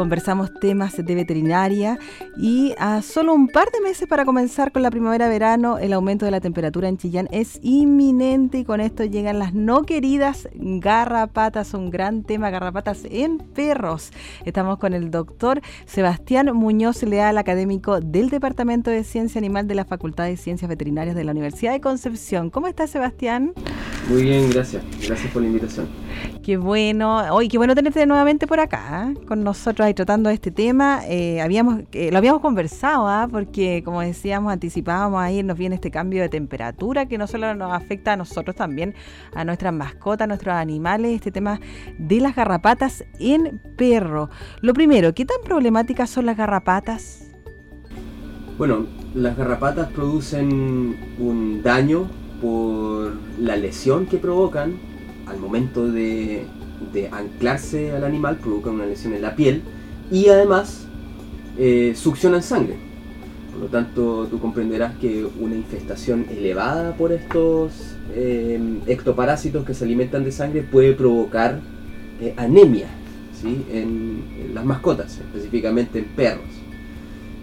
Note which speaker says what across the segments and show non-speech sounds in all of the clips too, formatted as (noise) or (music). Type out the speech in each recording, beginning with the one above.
Speaker 1: Conversamos temas de veterinaria y a solo un par de meses para comenzar con la primavera-verano, el aumento de la temperatura en Chillán es inminente y con esto llegan las no queridas garrapatas, un gran tema, garrapatas en perros. Estamos con el doctor Sebastián Muñoz Leal, académico del Departamento de Ciencia Animal de la Facultad de Ciencias Veterinarias de la Universidad de Concepción. ¿Cómo está Sebastián?
Speaker 2: Muy bien, gracias. Gracias por la invitación.
Speaker 1: Qué bueno. Hoy, qué bueno tenerte nuevamente por acá, ¿eh? con nosotros tratando este tema. Eh, habíamos, eh, lo habíamos conversado, ¿ah? porque como decíamos, anticipábamos ahí, nos viene este cambio de temperatura que no solo nos afecta a nosotros, también a nuestras mascotas, a nuestros animales, este tema de las garrapatas en perro. Lo primero, ¿qué tan problemáticas son las garrapatas?
Speaker 2: Bueno, las garrapatas producen un daño por la lesión que provocan al momento de, de anclarse al animal, provocan una lesión en la piel y además eh, succionan sangre. Por lo tanto, tú comprenderás que una infestación elevada por estos em, ectoparásitos que se alimentan de sangre puede provocar eh, anemia ¿sí? en, las mascotas, específicamente en perros.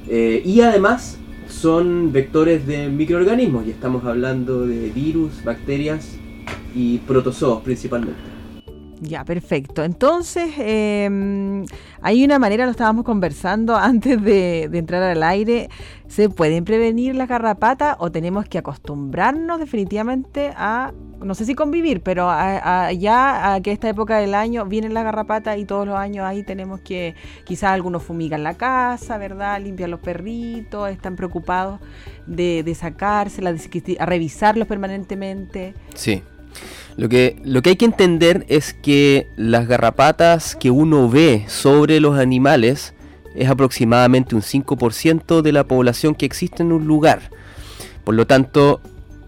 Speaker 2: Eh, y además son vectores de microorganismos, y estamos hablando de virus, bacterias y protozoos principalmente.
Speaker 1: Ya, perfecto. Entonces, em, hay una manera, lo estábamos conversando (laughs) antes de, entrar al aire, ¿se pueden prevenir las garrapatas o tenemos que acostumbrarnos definitivamente a, no sé si convivir, pero ya a que esta época del año vienen las garrapatas y todos los años ahí tenemos que, quizás algunos fumigan la casa, ¿verdad? Limpian los perritos, están preocupados de, de sacárselas, de, a revisarlos permanentemente.
Speaker 3: Sí. Lo que, lo que hay que entender es que las garrapatas que uno ve sobre los animales es aproximadamente un 5% de la población que existe en un lugar. Por lo tanto,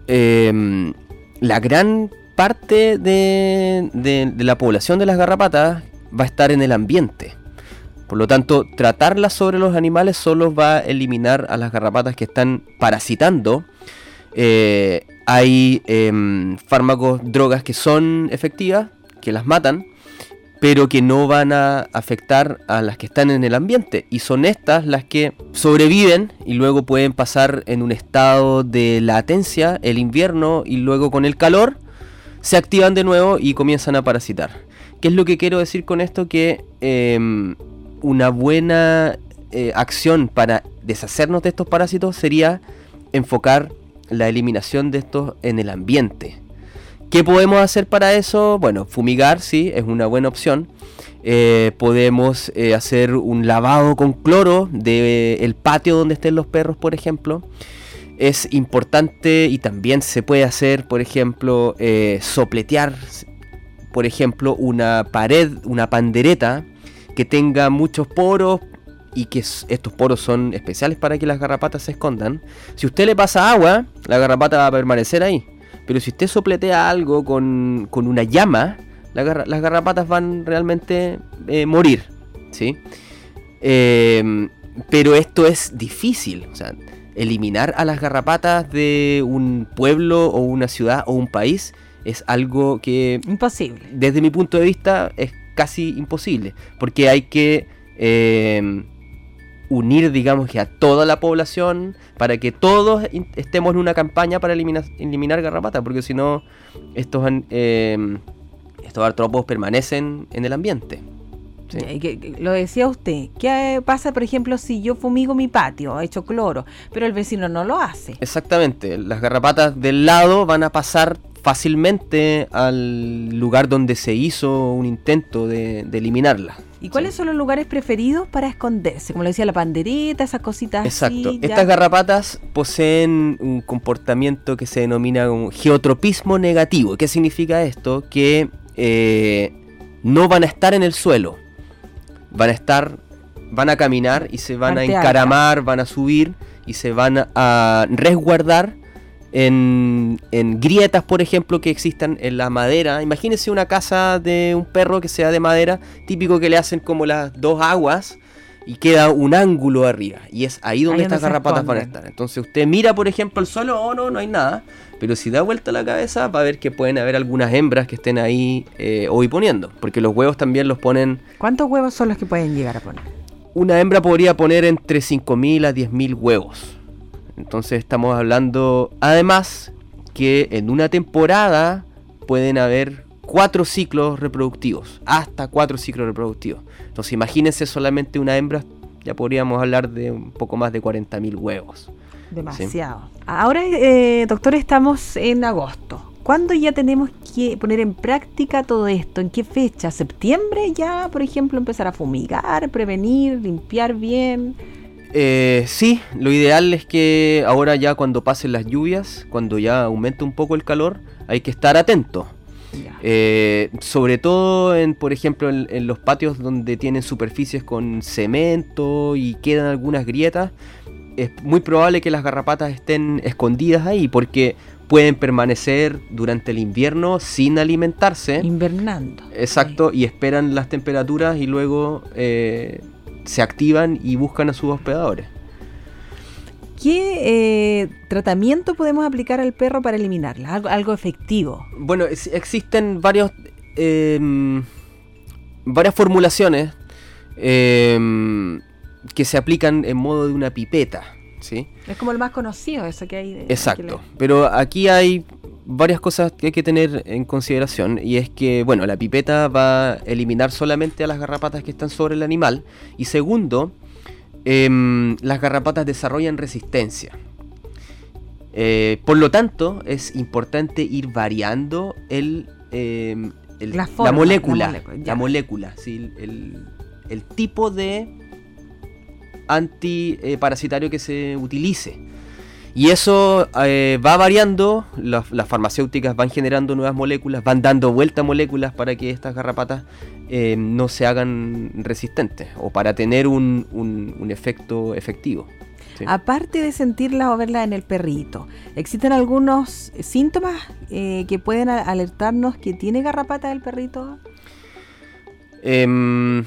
Speaker 3: em, la gran parte de, de, la población de las garrapatas va a estar en el ambiente. Por lo tanto, tratarlas sobre los animales solo va a eliminar a las garrapatas que están parasitando eh, hay em, fármacos, drogas que son efectivas, que las matan, pero que no van a afectar a las que están en el ambiente. Y son estas las que sobreviven y luego pueden pasar en un estado de latencia el invierno y luego con el calor se activan de nuevo y comienzan a parasitar. ¿Qué es lo que quiero decir con esto? Que em, una buena eh, acción para deshacernos de estos parásitos sería enfocar la eliminación de estos en el ambiente. ¿Qué podemos hacer para eso? Bueno, fumigar sí, es una buena opción. Eh, podemos eh, hacer un lavado con cloro del patio donde estén los perros, por ejemplo. Es importante y también se puede hacer, por ejemplo, eh, sopletear, por ejemplo, una pared, una pandereta que tenga muchos poros y que estos poros son especiales para que las garrapatas se escondan. Si usted le pasa agua, la garrapata va a permanecer ahí. Pero si usted sopletea algo con, una llama, las garrapatas van realmente a eh, morir. ¿sí? Em, pero esto es difícil. O sea, eliminar a las garrapatas de un pueblo o una ciudad o un país es algo que...
Speaker 1: Imposible.
Speaker 3: Desde mi punto de vista es casi imposible. Porque hay que... Em, unir, digamos, que a toda la población para que todos estemos en una campaña para eliminar, eliminar garrapatas, porque si no, estos, eh, estos artrópodos permanecen en el ambiente.
Speaker 1: Lo decía usted, ¿qué pasa, por ejemplo, si yo fumigo mi patio, he hecho cloro, pero el vecino no lo hace?
Speaker 3: Exactamente, las garrapatas del lado van a pasar fácilmente al lugar donde se hizo un intento de, de eliminarla.
Speaker 1: ¿Y cuáles son los lugares preferidos para esconderse? Como le decía, la pandereta, esas cositas.
Speaker 3: Exacto. Estas garrapatas poseen un comportamiento que se denomina geotropismo negativo. ¿Qué significa esto? Que eh, no van a estar en el suelo. Van a estar, van a caminar y se van a encaramar, van a subir y se van a resguardar en, en grietas, por ejemplo, que existan en la madera. Imagínense una casa de un perro que sea de madera, típico que le hacen como las dos aguas y queda un ángulo arriba. Y es ahí donde
Speaker 1: Ahí
Speaker 3: estas garrapatas van a estar. Entonces usted mira, por ejemplo, el suelo, oh no, no hay nada. Pero si da vuelta la cabeza, va a ver que pueden haber algunas hembras que estén ahí eh, hoy poniendo. Porque los huevos también los ponen.
Speaker 1: ¿Cuántos huevos son los que pueden llegar a poner?
Speaker 3: Una hembra podría poner entre 5.000 a 10.000 huevos. Entonces estamos hablando, además, que en una temporada pueden haber cuatro ciclos reproductivos, hasta cuatro ciclos reproductivos. Entonces imagínense solamente una hembra, ya podríamos hablar de un poco más de 40.000 huevos.
Speaker 1: Demasiado. Ahora, eh, doctor, estamos en agosto. ¿Cuándo ya tenemos que poner en práctica todo esto? ¿En qué fecha? ¿Septiembre ya, por ejemplo, empezar a fumigar, prevenir, limpiar bien?
Speaker 3: Eh, sí, lo ideal es que ahora ya cuando pasen las lluvias, cuando ya aumente un poco el calor, hay que estar atento. Eh, sobre todo en, por ejemplo, en, en los patios donde tienen superficies con cemento y quedan algunas grietas, es muy probable que las garrapatas estén escondidas ahí porque pueden permanecer durante el invierno sin alimentarse.
Speaker 1: Invernando.
Speaker 3: Exacto, y esperan las temperaturas y luego eh, se activan y buscan a sus hospedadores.
Speaker 1: ¿Qué eh, tratamiento podemos aplicar al perro para eliminarla? Algo, algo efectivo.
Speaker 3: Bueno, es- existen varios, em, varias formulaciones em, que se aplican en modo de una pipeta, ¿sí?
Speaker 1: Es como el más conocido, eso que hay. de-
Speaker 3: Exacto. Pero aquí hay varias cosas que hay que tener en consideración y es que, bueno, la pipeta va a eliminar solamente a las garrapatas que están sobre el animal y segundo, em, las garrapatas desarrollan resistencia. Eh, por lo tanto, es importante ir variando el, em, el-
Speaker 1: La forma,
Speaker 3: la molécula,
Speaker 1: la
Speaker 3: la
Speaker 1: molécula.
Speaker 3: ¿sí? el, el tipo de antiparasitario que se utilice. Y eso eh, va variando, las, las farmacéuticas van generando nuevas moléculas, van dando vuelta a moléculas para que estas garrapatas eh, no se hagan resistentes o para tener un, un- un efecto efectivo. ¿sí?
Speaker 1: Aparte de sentirla o verla en el perrito, ¿existen algunos síntomas eh, que pueden alertarnos que tiene garrapata el perrito?
Speaker 3: Em,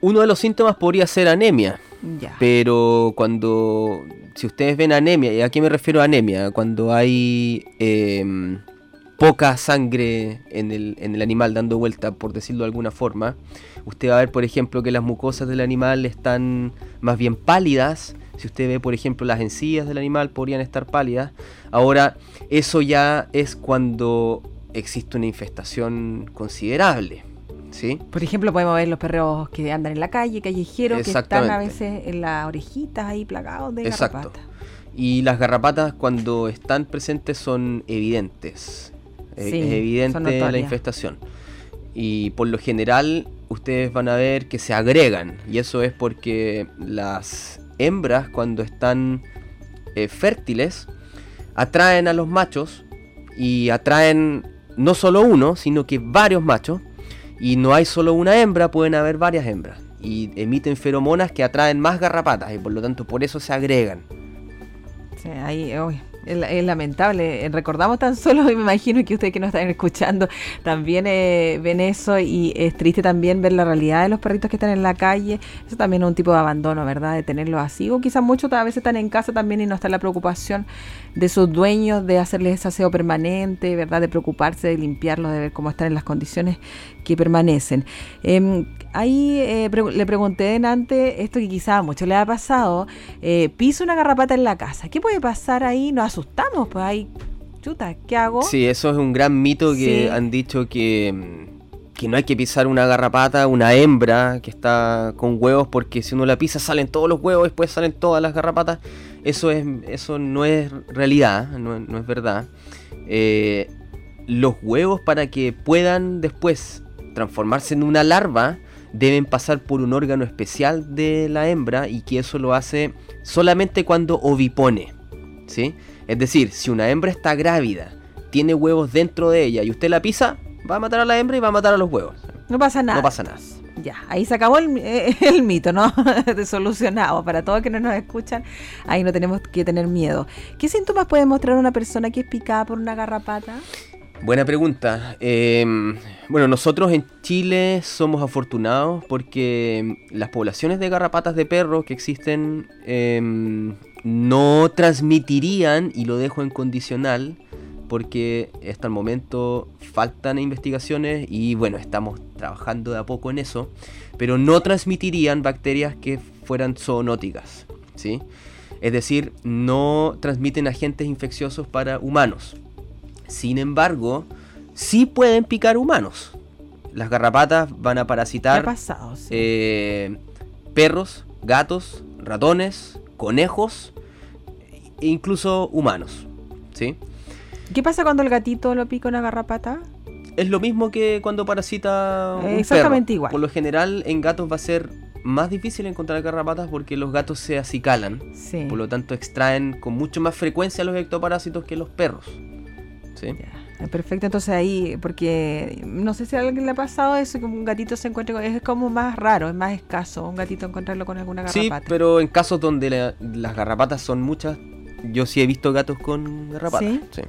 Speaker 3: uno de los síntomas podría ser anemia,
Speaker 1: Ya.
Speaker 3: pero cuando, si ustedes ven anemia, ¿y a qué me refiero a anemia? Cuando hay em, poca sangre en el, en el animal dando vuelta, por decirlo de alguna forma, usted va a ver, por ejemplo, que las mucosas del animal están más bien pálidas. Si usted ve, por ejemplo, las encías del animal podrían estar pálidas. Ahora, eso ya es cuando existe una infestación considerable. ¿Sí?
Speaker 1: Por ejemplo, podemos ver los perros que andan en la calle, callejeros, que están a veces en las orejitas ahí plagados de
Speaker 3: Exacto.
Speaker 1: garrapata.
Speaker 3: Y las garrapatas cuando están presentes son evidentes. Eh,
Speaker 1: Sí,
Speaker 3: es evidente la infestación. Y por lo general ustedes van a ver que se agregan. Y eso es porque las hembras cuando están eh, fértiles atraen a los machos y atraen no solo uno, sino que varios machos. Y no hay solo una hembra, pueden haber varias hembras. Y emiten feromonas que atraen más garrapatas y por lo tanto por eso se agregan.
Speaker 1: Sí, ahí, uy, es, lamentable. Recordamos tan solo, y (laughs) me imagino que ustedes que nos están escuchando también eh, ven eso y es triste también ver la realidad de los perritos que están en la calle. Eso también es un tipo de abandono, ¿verdad? De tenerlos así. O quizás muchos a veces están en casa también y no está la preocupación de sus dueños de hacerles ese aseo permanente, ¿verdad? De preocuparse, de limpiarlos, de ver cómo están en las condiciones que permanecen. Em, ahí eh, le pregunté en antes esto que quizás a muchos les ha pasado. Eh, piso una garrapata en la casa. ¿Qué puede pasar ahí? Nos asustamos, pues ahí, chuta, ¿qué hago?
Speaker 3: Sí, eso es un gran mito que
Speaker 1: Sí.
Speaker 3: han dicho que, que no hay que pisar una garrapata, una hembra que está con huevos, porque si uno la pisa salen todos los huevos, después salen todas las garrapatas. Eso, es, eso no es realidad, no, no es verdad. Eh, los huevos para que puedan después transformarse en una larva deben pasar por un órgano especial de la hembra y que eso lo hace solamente cuando ovipone. ¿sí? Es decir, si una hembra está grávida, tiene huevos dentro de ella y usted la pisa, va a matar a la hembra y va a matar a los huevos.
Speaker 1: No pasa nada.
Speaker 3: No pasa nada.
Speaker 1: Ya, ahí se acabó el, eh, (laughs) el mito, ¿no? (laughs) De solucionado. Para todos que no nos escuchan, ahí no tenemos que tener miedo. ¿Qué síntomas puede mostrar una persona que es picada por una garrapata?
Speaker 3: Buena pregunta. Eh, bueno, nosotros en Chile somos afortunados porque las poblaciones de garrapatas de perro que existen eh, no transmitirían, y lo dejo en condicional, porque hasta el momento faltan investigaciones y bueno, estamos trabajando de a poco en eso, pero no transmitirían bacterias que fueran zoonóticas, ¿sí? Es decir, no transmiten agentes infecciosos para humanos. Sin embargo, sí pueden picar humanos. Las garrapatas van a parasitar eh, perros, gatos, ratones, conejos e incluso humanos. ¿sí?
Speaker 1: ¿Qué pasa cuando el gatito lo pica una garrapata?
Speaker 3: Es lo mismo que cuando parasita un
Speaker 1: exactamente
Speaker 3: perro.
Speaker 1: igual.
Speaker 3: Por lo general en gatos va a ser más difícil encontrar garrapatas porque los gatos se acicalan.
Speaker 1: Sí.
Speaker 3: Por lo tanto extraen con mucho más frecuencia los ectoparásitos que los perros. ¿sí?
Speaker 1: Perfecto, entonces ahí, porque no sé si a alguien le ha pasado eso, que un gatito se encuentre con, es como más raro, es más escaso un gatito encontrarlo con alguna
Speaker 3: Sí,
Speaker 1: garrapata.
Speaker 3: pero en casos donde la- las garrapatas son muchas, yo sí he visto gatos con garrapatas.
Speaker 1: ¿Sí?
Speaker 3: sí.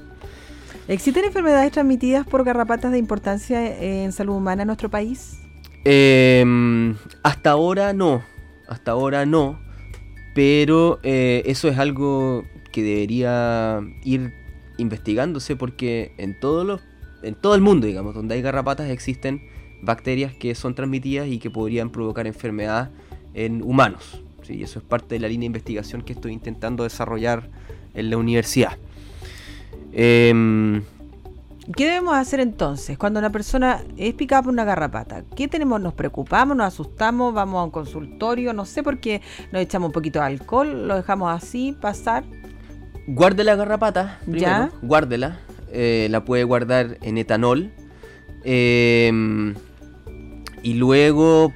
Speaker 1: ¿Existen enfermedades transmitidas por garrapatas de importancia en salud humana en nuestro país?
Speaker 3: Eh, hasta ahora no, hasta ahora no, pero eh, eso es algo que debería ir investigándose porque en todos los, en todo el mundo, digamos, donde hay garrapatas existen bacterias que son transmitidas y que podrían provocar enfermedad en humanos. ¿sí? Eso es parte de la línea de investigación que estoy intentando desarrollar en la universidad. Em,
Speaker 1: ¿Qué debemos hacer entonces cuando una persona es picada por una garrapata? ¿Qué tenemos? ¿Nos preocupamos? ¿Nos asustamos? ¿Vamos a un consultorio? No sé por qué nos echamos un poquito de alcohol, lo dejamos así pasar.
Speaker 3: Guarde la garrapata, primero,
Speaker 1: Ya.
Speaker 3: guárdela. eh, la puede guardar en etanol. eh, y luego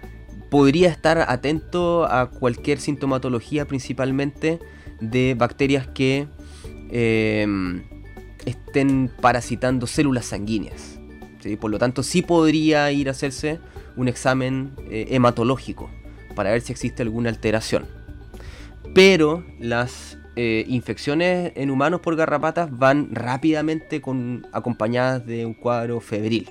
Speaker 3: podría estar atento a cualquier sintomatología, principalmente de bacterias que eh, estén parasitando células sanguíneas. ¿sí? Por lo tanto, sí podría ir a hacerse un examen eh, hematológico para ver si existe alguna alteración. Pero las eh, infecciones en humanos por garrapatas van rápidamente con, acompañadas de un cuadro febril.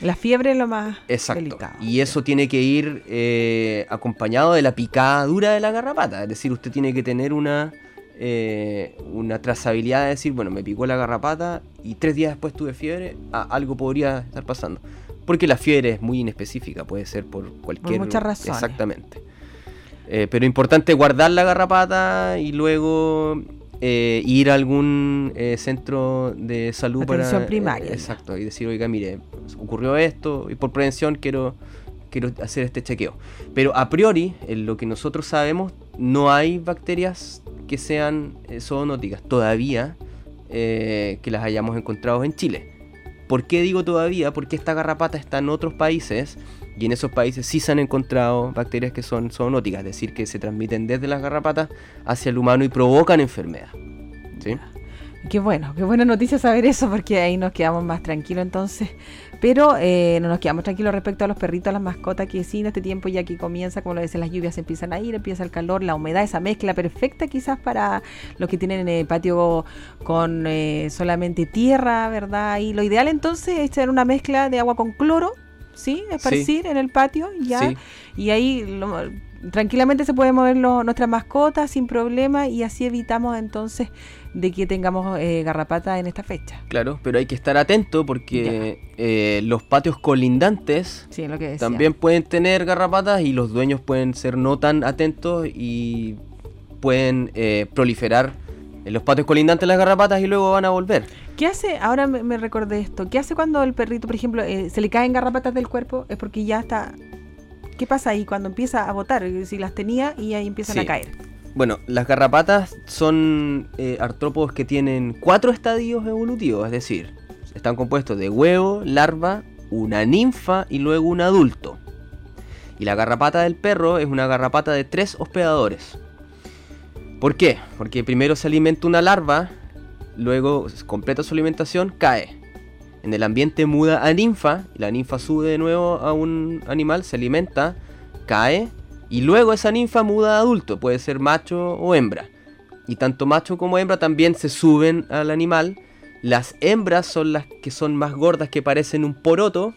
Speaker 1: La fiebre es lo más
Speaker 3: Exacto.
Speaker 1: delicado.
Speaker 3: Y eso tiene que ir eh, acompañado de la picada dura de la garrapata. Es decir, usted tiene que tener una, eh, una trazabilidad de decir, bueno, me picó la garrapata y tres días después tuve fiebre, ah, algo podría estar pasando. Porque la fiebre es muy inespecífica, puede ser por cualquier...
Speaker 1: muchas razones.
Speaker 3: Exactamente. Eh, pero importante guardar la garrapata y luego eh, ir a algún eh, centro de salud
Speaker 1: Atención
Speaker 3: para...
Speaker 1: primaria,
Speaker 3: eh, exacto, y decir, oiga, mire, ocurrió esto y por prevención quiero, quiero hacer este chequeo. Pero a priori, en lo que nosotros sabemos, no hay bacterias que sean zoonóticas todavía que las hayamos encontrado en Chile. ¿Por qué digo todavía? Porque esta garrapata está en otros países y en esos países sí se han encontrado bacterias que son zoonóticas, es decir, que se transmiten desde las garrapatas hacia el humano y provocan enfermedad. ¿Sí?
Speaker 1: Qué bueno, qué buena noticia saber eso porque ahí nos quedamos más tranquilos entonces. Pero eh, no nos quedamos tranquilos respecto a los perritos, a las mascotas que sí, en este tiempo ya que comienza, como lo dicen, las lluvias empiezan a ir, empieza el calor, la humedad, esa mezcla perfecta quizás para los que tienen eh, patio con eh, solamente tierra, ¿verdad? Y lo ideal entonces es echar una mezcla de agua con cloro, ¿sí? Esparcir en el patio, ya.
Speaker 3: Sí.
Speaker 1: Y ahí lo- tranquilamente se pueden mover los- nuestras mascotas sin problema y así evitamos entonces de que tengamos eh, garrapata en esta fecha.
Speaker 3: Claro, pero hay que estar atento porque eh, los patios colindantes
Speaker 1: Sí, lo que
Speaker 3: también pueden tener garrapatas y los dueños pueden ser no tan atentos y pueden eh, proliferar en los patios colindantes las garrapatas y luego van a volver.
Speaker 1: ¿Qué hace? Ahora me, me recordé esto. ¿Qué hace cuando el perrito, por ejemplo, eh, se le caen garrapatas del cuerpo? Es porque ya está... ¿Qué pasa ahí cuando empieza a botar? Si las tenía y ahí empiezan
Speaker 3: Sí.
Speaker 1: a caer.
Speaker 3: Bueno, las garrapatas son eh, artrópodos que tienen cuatro estadios evolutivos, es decir, están compuestos de huevo, larva, una ninfa y luego un adulto. Y la garrapata del perro es una garrapata de tres hospedadores. ¿Por qué? Porque primero se alimenta una larva, luego completa su alimentación, cae. En el ambiente muda a ninfa, y la ninfa sube de nuevo a un animal, se alimenta, cae, y luego esa ninfa muda a adulto, puede ser macho o hembra. Y tanto macho como hembra también se suben al animal. Las hembras son las que son más gordas, que parecen un poroto.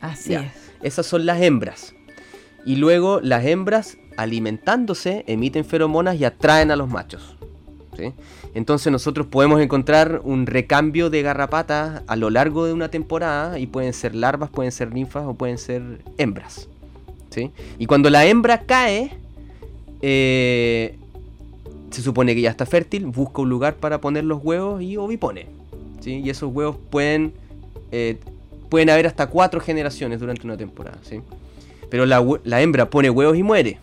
Speaker 1: Así
Speaker 3: Ya.
Speaker 1: es.
Speaker 3: Esas son las hembras. Y luego las hembras, alimentándose, emiten feromonas y atraen a los machos. ¿sí? Entonces nosotros podemos encontrar un recambio de garrapatas a lo largo de una temporada y pueden ser larvas, pueden ser ninfas o pueden ser hembras. ¿sí? Y cuando la hembra cae, eh, se supone que ya está fértil, busca un lugar para poner los huevos y ovipone. ¿sí? Y esos huevos pueden, eh, pueden haber hasta cuatro generaciones durante una temporada. ¿sí? Pero la, la hembra pone huevos y muere.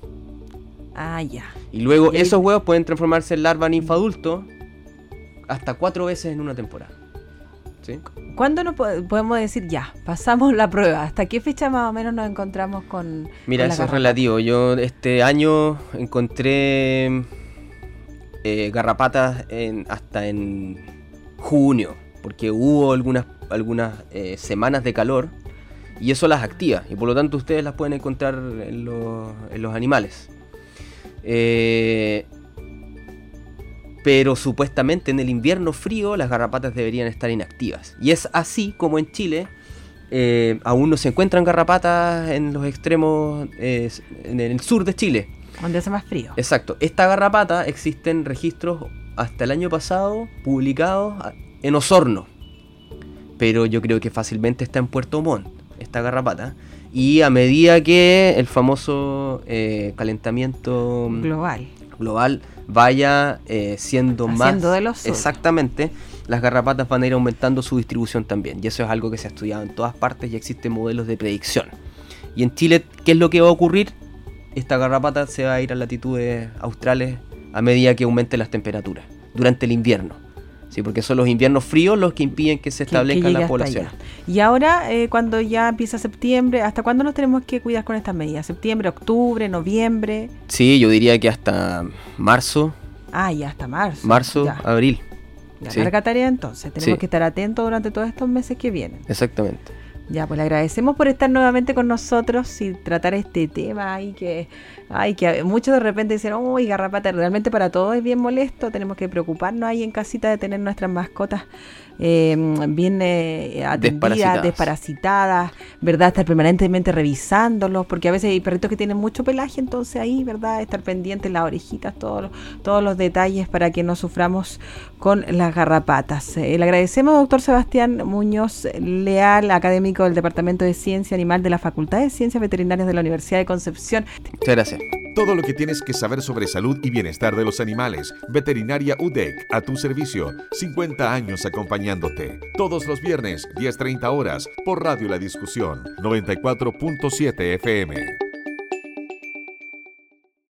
Speaker 1: Ah, ya.
Speaker 3: Y luego
Speaker 1: Y
Speaker 3: esos huevos pueden transformarse en larva ninfa adulto hasta cuatro veces en una temporada. ¿sí?
Speaker 1: ¿Cuándo nos po- podemos decir ya? Pasamos la prueba. ¿Hasta qué fecha más o menos nos encontramos con.
Speaker 3: Mira,
Speaker 1: con la
Speaker 3: eso es relativo. Yo este año encontré eh, garrapatas en- hasta en junio, porque hubo algunas, algunas eh, semanas de calor y eso las activa y por lo tanto ustedes las pueden encontrar en los, en los animales. Eh, pero supuestamente en el invierno frío las garrapatas deberían estar inactivas. Y es así como en Chile eh, aún no se encuentran garrapatas en los extremos, eh, en el sur de Chile.
Speaker 1: Donde hace más frío.
Speaker 3: Exacto. Esta garrapata existen registros hasta el año pasado publicados en Osorno. Pero yo creo que fácilmente está en Puerto Montt, esta garrapata. Y a medida que el famoso eh, calentamiento
Speaker 1: Global.
Speaker 3: global vaya eh, siendo más
Speaker 1: Haciendo de lo suyo.
Speaker 3: exactamente las garrapatas van a ir aumentando su distribución también y eso es algo que se ha estudiado en todas partes y existen modelos de predicción y en Chile qué es lo que va a ocurrir esta garrapata se va a ir a latitudes australes a medida que aumenten las temperaturas durante el invierno sí porque son los inviernos fríos los que impiden que se
Speaker 1: que- que
Speaker 3: establezca
Speaker 1: llegue
Speaker 3: la población.
Speaker 1: Y ahora, eh, cuando ya empieza septiembre, ¿hasta cuándo nos tenemos que cuidar con estas medidas? ¿Septiembre, octubre, noviembre?
Speaker 3: sí yo diría que hasta marzo
Speaker 1: Ah, ya hasta marzo.
Speaker 3: marzo
Speaker 1: Ya,
Speaker 3: abril sí.
Speaker 1: larga tarea entonces. Tenemos
Speaker 3: Sí.
Speaker 1: que estar atentos durante todos estos meses que vienen.
Speaker 3: exactamente
Speaker 1: Ya, pues le agradecemos por estar nuevamente con nosotros y tratar este tema ahí que, ay, que muchos de repente dicen, uy, garrapata, realmente para todos es bien molesto, tenemos que preocuparnos ahí en casita de tener nuestras mascotas eh, bien eh, atendidas,
Speaker 3: Desparasitadas.
Speaker 1: desparasitadas, ¿verdad? Estar permanentemente revisándolos, porque a veces hay perritos que tienen mucho pelaje, entonces ahí, ¿verdad? Estar pendientes las orejitas, todos los, todos los detalles para que no suframos con las garrapatas. Eh, le agradecemos, doctor Sebastián Muñoz Leal, académico del Departamento de Ciencia Animal de la Facultad de Ciencias Veterinarias de la Universidad de Concepción.
Speaker 3: muchas gracias
Speaker 4: Todo lo que tienes que saber sobre salud y bienestar de los animales. Veterinaria UDEC, a tu servicio. 50 años acompañándote. Todos los viernes, 10.30 horas, por Radio La Discusión, 94.7 FM.